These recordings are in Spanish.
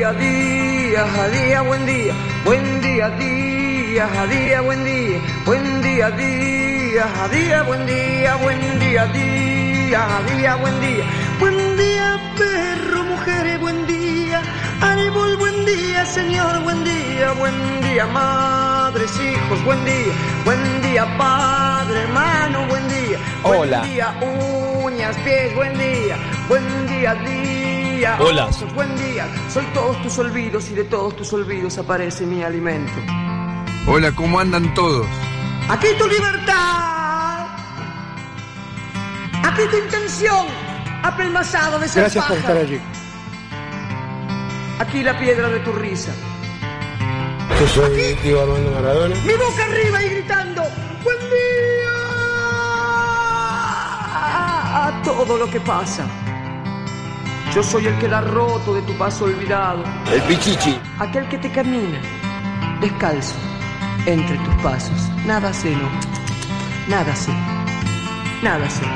día, día a día, buen día, buen día, día a día, buen día, buen día, día a día, buen día, buen día, día a día, buen día, buen día, perro, mujer, buen día, árbol, buen día, señor, buen día, buen día, madres, hijos, buen día, buen día, padre, hermano, buen día, Hola. buen día, uñas, pies, buen día, buen día, día, Hola. buen día, soy todos tus olvidos y de todos tus olvidos aparece mi alimento. Hola, ¿cómo andan todos? Aquí tu libertad. Aquí tu intención. Apelmazado de ser Gracias por estar allí. Aquí la piedra de tu risa. Yo soy Diego Armando Maradona. Mi boca arriba y gritando. ¡Buen día! A todo lo que pasa. Yo soy el que da roto de tu paso olvidado. El pichichi. Aquel que te camina descalzo entre tus pasos. Nada sé, no. Nada sé. Nada sé.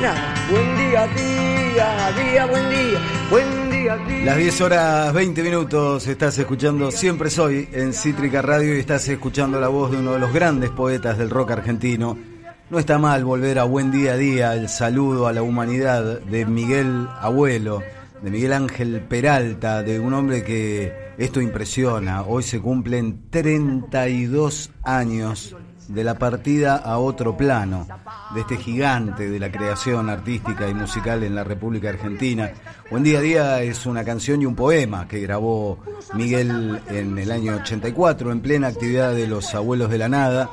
Nada. Buen día, día, día, buen día. Buen día, día. Las 10 horas 20 minutos estás escuchando Siempre Soy en Cítrica Radio y estás escuchando la voz de uno de los grandes poetas del rock argentino. No está mal volver a Buen Día a Día, el saludo a la humanidad de Miguel Abuelo, de Miguel Ángel Peralta, de un hombre que esto impresiona. Hoy se cumplen 32 años de la partida a otro plano, de este gigante de la creación artística y musical en la República Argentina. Buen Día a Día es una canción y un poema que grabó Miguel en el año 84, en plena actividad de los Abuelos de la Nada,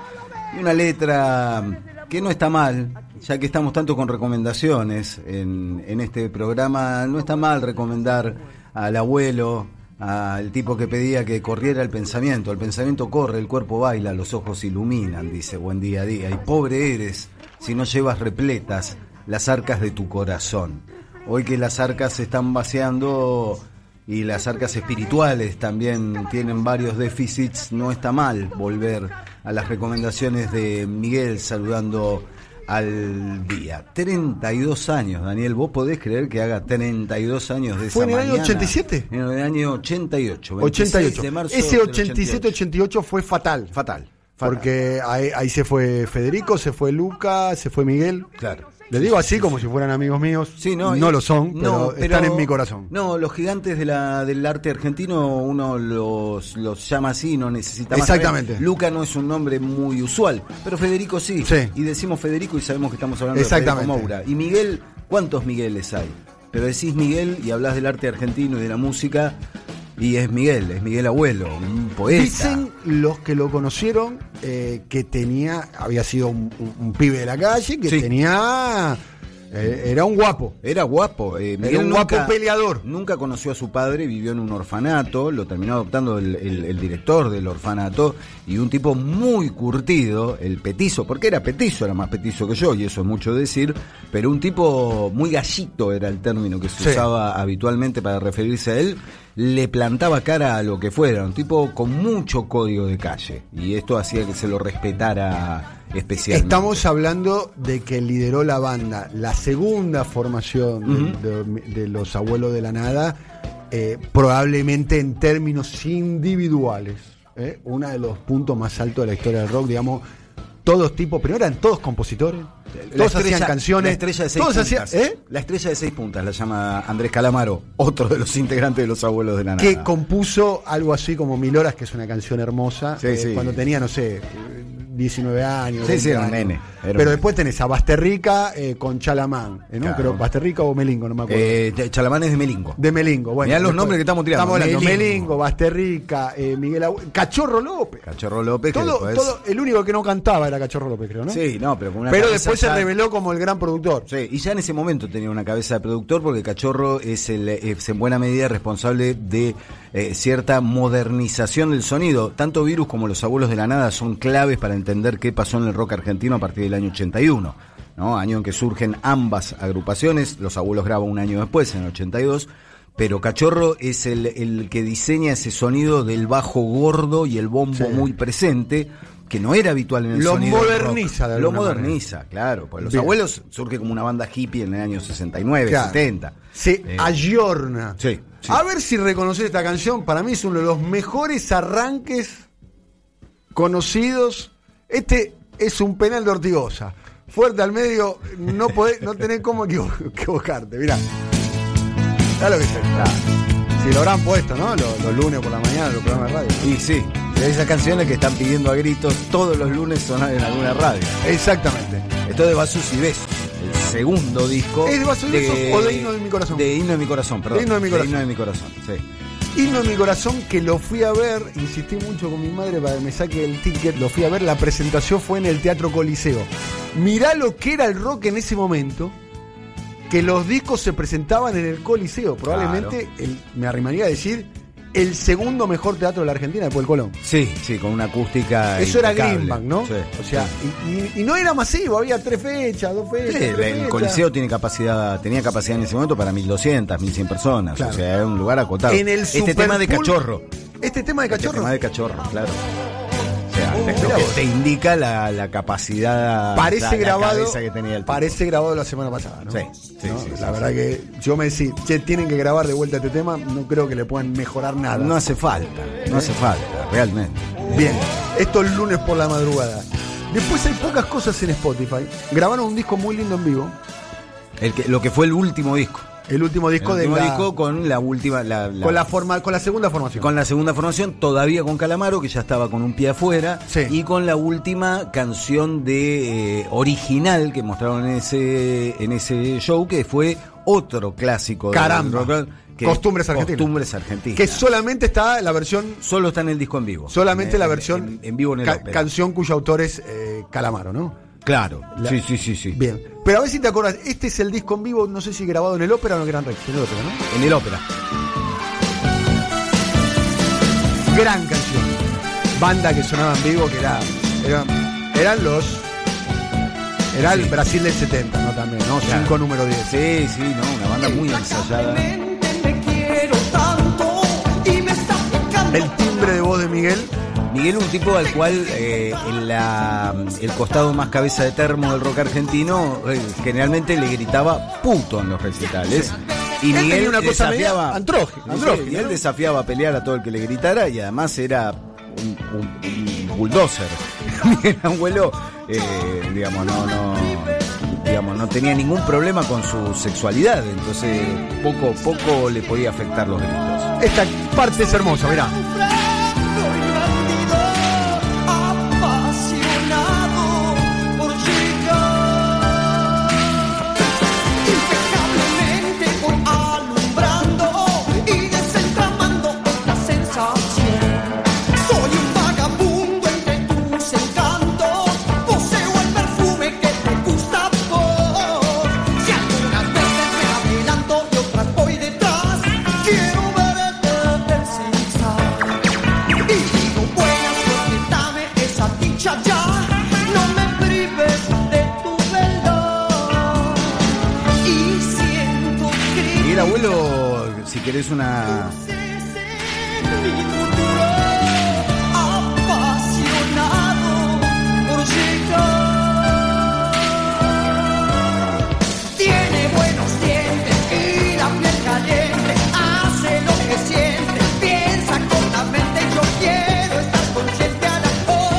y una letra que no está mal, ya que estamos tanto con recomendaciones en, en este programa, no está mal recomendar al abuelo, al tipo que pedía que corriera el pensamiento. El pensamiento corre, el cuerpo baila, los ojos iluminan, dice buen día a día. Y pobre eres si no llevas repletas las arcas de tu corazón. Hoy que las arcas se están vaciando y las arcas espirituales también tienen varios déficits, no está mal volver a las recomendaciones de Miguel saludando al día. 32 años, Daniel, ¿vos podés creer que haga 32 años de ¿Fue esa en el año mañana? 87? En el año 88. 26 88. de marzo Ese del 87-88 fue fatal. Fatal. fatal. Porque ahí, ahí se fue Federico, se fue Luca, se fue Miguel. Claro. Le digo así como si fueran amigos míos. Sí, no, no y- lo son, no, pero, están en mi corazón. No, los gigantes de la, del arte argentino uno los, los llama así, no necesita más. Exactamente. Luca no es un nombre muy usual, pero Federico sí. Sí. Y decimos Federico y sabemos que estamos hablando de Federico Moura. Y Miguel, ¿cuántos Migueles hay? Pero decís Miguel y hablas del arte argentino y de la música y es Miguel, es Miguel Abuelo, un poeta. Dicen los que lo conocieron eh, que tenía, había sido un, un- un pibe de la calle, que Sí. tenía, eh, era un guapo. Era guapo. eh, Era un guapo peleador. Nunca conoció a su padre, vivió en un orfanato, lo terminó adoptando el, el- el director del orfanato y un tipo muy curtido, el petizo, porque era petizo, era más petizo que yo y eso es mucho decir, pero un tipo muy gallito era el término que se Sí. usaba habitualmente para referirse a él. Le plantaba cara a lo que fuera, un tipo con mucho código de calle y esto hacía que se lo respetara especialmente. Estamos hablando de que lideró la banda, la segunda formación de, de- de los abuelos de la nada, eh, probablemente en términos individuales, ¿eh? uno de los puntos más altos de la historia del rock, digamos, todos tipos, primero eran todos compositores, La todos estrella- hacían canciones, La estrella de seis todos hacían, puntas. ¿eh? La estrella de seis puntas la llama Andrés Calamaro, otro de los integrantes de los abuelos de la nada. que compuso algo así como Mil Horas, que es una canción hermosa, Sí, eh, sí. cuando tenía, no sé, 19 años. Sí, sí, 20 era un nene, era un Pero nene. después tenés a Basterrica eh, con Chalamán, eh, ¿no? Claro. Creo, Basterrica o Melingo, no me acuerdo. Eh, Chalamán es de Melingo. de Melingo, bueno. Mirá los después- nombres que estamos tirando. Estamos hablando Melingo. Melingo, Basterrica, eh, Miguel Abue- Cachorro López. Cachorro López, que Todo, después... todo, el único que no cantaba era Cachorro López, creo, ¿no? Sí, no, pero con una Pero después se reveló como el gran productor. Sí, y ya en ese momento tenía una cabeza de productor porque Cachorro es, el, es en buena medida responsable de eh, cierta modernización del sonido. Tanto Virus como Los Abuelos de la Nada son claves para entender qué pasó en el rock argentino a partir del año 81, ¿no? año en que surgen ambas agrupaciones. Los Abuelos graban un año después, en el 82. Pero Cachorro es el, el que diseña ese sonido del bajo gordo y el bombo Sí. muy presente que no era habitual en el Lo sonido moderniza rock. de Lo moderniza, claro. Pues los Bien. abuelos surge como una banda hippie en el año 69, Claro. 70. Se Eh, ayorna. sí, sí. A ver si reconocer esta canción. Para mí es uno de los mejores arranques conocidos. Este es un penal de Ortigosa. Fuerte al medio, no podés, no tenés cómo equivo- equivocarte. Mirá. Ya lo que es. Si lo habrán puesto, ¿no? Los, los lunes por la mañana, los programas de radio. Y sí, de esas canciones que están pidiendo a gritos todos los lunes sonar en alguna radio. Exactamente. Esto de Vasos y Besos, el segundo disco. ¿Es de Vasos y Besos o de Himno de mi corazón? De Himno de mi corazón, perdón. De Himno de mi corazón. Himno de mi corazón, sí. Himno de mi corazón que lo fui a ver, insistí mucho con mi madre para que me saque el ticket, lo fui a ver, la presentación fue en el Teatro Coliseo. Mirá lo que era el rock en ese momento, que los discos se presentaban en el Coliseo, probablemente, el- me arrimaría a decir, el segundo mejor teatro de la Argentina después del Colón. Sí, sí, con una acústica. Eso era. Greenbank, ¿no? Sí, o sea, y, y- y no era masivo, había tres fechas, dos Sí, fechas. el, tres el fechas. Coliseo tiene capacidad, tenía capacidad en ese momento para 1200, 1100 personas. Claro. O sea, era un lugar acotado. En el este tema de cachorro. Este tema de Este cachorro. tema de cachorro, claro. Lo que te indica la, la capacidad. Parece la- la grabado. que tenía el parece grabado la semana pasada, ¿no? Sí, sí, ¿No? sí, La sí, verdad sí. que yo me decía, che, tienen que grabar de vuelta este tema, no creo que le puedan mejorar nada. No hace falta, no hace falta, realmente. Bien, esto el lunes por la madrugada. Después hay pocas cosas en Spotify. Grabaron un disco muy lindo en vivo. El que, lo que fue el último disco. El último disco el de último la, disco con la última. la- la- con la forma, con la segunda formación. con la segunda formación, todavía con Calamaro, que ya estaba con un pie afuera, Sí. y con la última canción de eh, original que mostraron en ese, en ese show, que fue otro clásico Caramba. roll, que- Costumbres Argentinas. Costumbres Argentinas. que solamente está la versión, Solo está en el disco en vivo. solamente En- la versión En, en vivo en el ca- ópera. canción cuyo autor es eh, Calamaro, ¿no? Claro, La- sí, sí, sí, sí. Bien. Pero a ver si te acuerdas, este es el disco en vivo, no sé si grabado en el ópera o en el Gran Rex, en el ópera, ¿no? En el ópera. gran canción. Banda que sonaba en vivo, que era, era- eran los. Era el. Brasil del 70, ¿no? También, ¿no? Claro. 5 número 10. Sí, sí, no, una banda muy ensayada. Me quiero tanto y me está picando. El timbre de voz de Miguel. Miguel, un tipo al cual eh, en la- el costado más cabeza de termo del rock argentino eh, generalmente le gritaba puto en los recitales. Y Él Miguel tenía una cosa desafiaba, él ¿no? desafiaba a pelear a todo el que le gritara y además era un, un- un bulldozer. Miguel Abuelo, eh, digamos, no, no, digamos, no tenía ningún problema con su sexualidad, entonces poco, poco le podía afectar los gritos. Esta parte es hermosa, mirá. La hora.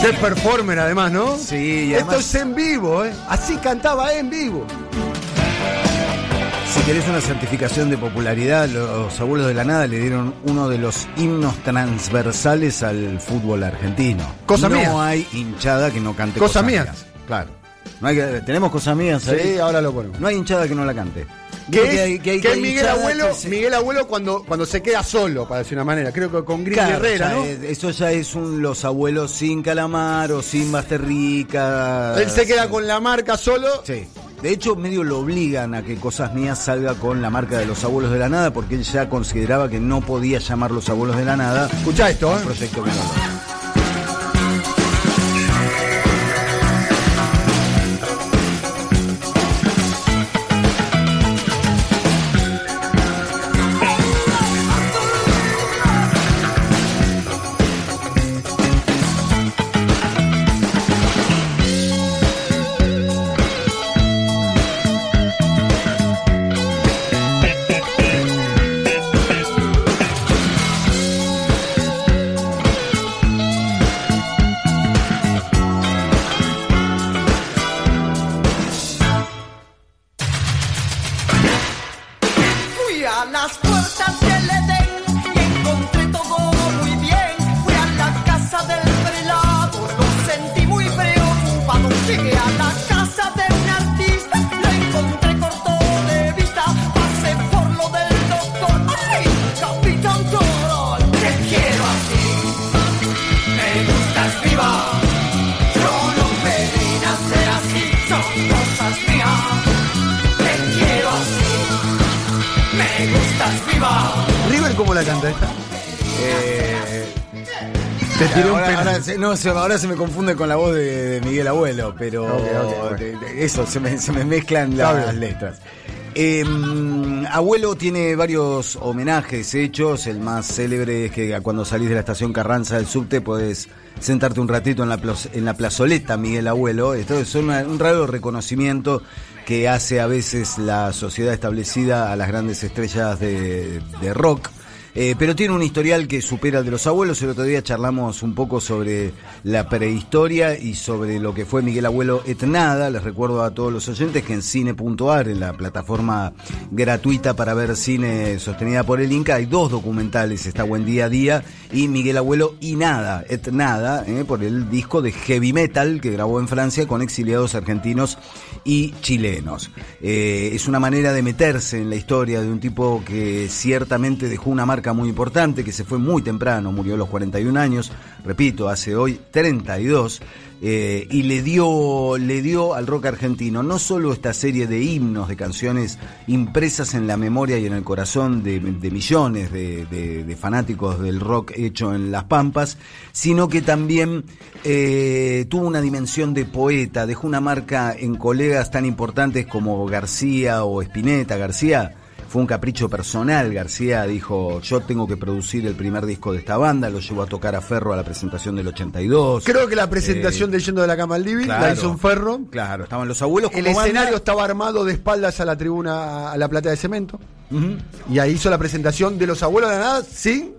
Es performer además, ¿no? Sí, y Esto además- es en vivo, ¿eh? Así cantaba en vivo. Si querés una certificación de popularidad, los abuelos de la nada le dieron uno de los himnos transversales al fútbol argentino. Cosa no mía. hay hinchada que no cante Cosa cosas mía. mías. Claro. No hay que- tenemos cosas mías ahí. Sí, ahora lo ponemos. No hay hinchada que no la cante. Que hay- hay- que hay Miguel Abuelo, que se- Miguel Abuelo cuando, cuando se queda solo, para decir una manera. Creo que con Gris Claro, Herrera, ya ¿no? es- eso ya es un los abuelos sin calamaro, sin basterrica. Él se queda con la marca solo. Sí. De hecho, medio lo obligan a que Cosas Mías salga con la marca de los abuelos de la nada, porque él ya consideraba que no podía llamar los abuelos de la nada Escucha esto, ¿eh? proyecto que no cómo la canta esta? Eh, Te tiré un ahora, penal. ahora se, no, se- ahora se me confunde con la voz de, de Miguel Abuelo, pero Ok, ok, ok. de- de- eso, se me, se me mezclan las letras. Eh, Abuelo tiene varios homenajes hechos. El más célebre es que cuando salís de la estación Carranza del subte podés sentarte un ratito en la, en la plazoleta Miguel Abuelo. Esto es una- un raro reconocimiento que hace a veces la sociedad establecida a las grandes estrellas de, de rock. Eh, pero tiene un historial que supera el de los abuelos. El otro día charlamos un poco sobre la prehistoria y sobre lo que fue Miguel Abuelo Etnada. Les recuerdo a todos los oyentes que en cine.ar, en la plataforma gratuita para ver cine sostenida por el Inca, hay dos documentales. Está Buen Día a Día y Miguel Abuelo y Nada, Etnada, eh, por el disco de heavy metal que grabó en Francia con exiliados argentinos y chilenos. Eh, es una manera de meterse en la historia de un tipo que ciertamente dejó una marca muy importante, que se fue muy temprano, murió a los 41 años, repito, hace hoy 32, eh, y le dio, le dio al rock argentino no solo esta serie de himnos, de canciones impresas en la memoria y en el corazón de, millones de, fanáticos del rock hecho en Las Pampas, sino que también eh, tuvo una dimensión de poeta, dejó una marca en colegas tan importantes como García o Spinetta. García fue un capricho personal. García dijo, yo tengo que producir el primer disco de esta banda, lo llevó a tocar a Ferro a la presentación del 82. Creo que la presentación de Yendo de la Cama al Living la Claro. hizo un ferro. Claro, estaban los abuelos El como banda. escenario estaba armado de espaldas a la tribuna, a la platea de cemento. Y ahí hizo la presentación de los abuelos de la nada sin.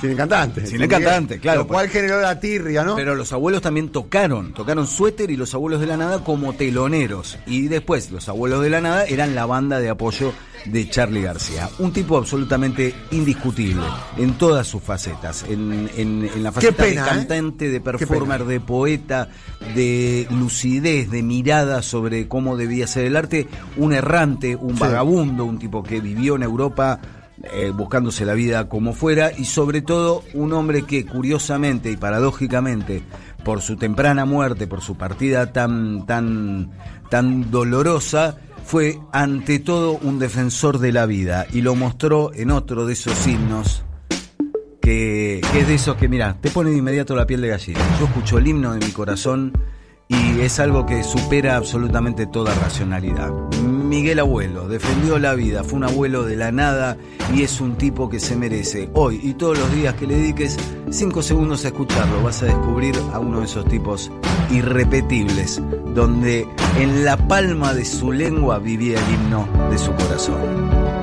Sin el cantante. Sin el cantante, claro. Lo cual generó la tirria, ¿no? Pero los abuelos también tocaron, tocaron Suéter y los abuelos de la nada como teloneros. Y después los abuelos de la nada eran la banda de apoyo de Charlie García. Un tipo absolutamente indiscutible en todas sus facetas. En, en- en la faceta pena, de ¿eh? cantante, de performer, de poeta, de lucidez, de mirada sobre cómo debía ser el arte. Un errante, un Sí. vagabundo, un tipo que vivió en Europa eh, buscándose la vida como fuera y sobre todo un hombre que curiosamente y paradójicamente por su temprana muerte, por su partida tan tan tan dolorosa, fue ante todo un defensor de la vida y lo mostró en otro de esos himnos que, es de esos que, mira, te pone de inmediato la piel de gallina. Yo escucho el himno de mi corazón y es algo que supera absolutamente toda racionalidad. Miguel Abuelo defendió la vida, fue un abuelo de la nada y es un tipo que se merece hoy y todos los días que le dediques cinco segundos a escucharlo, vas a descubrir a uno de esos tipos irrepetibles, donde en la palma de su lengua vivía el himno de su corazón.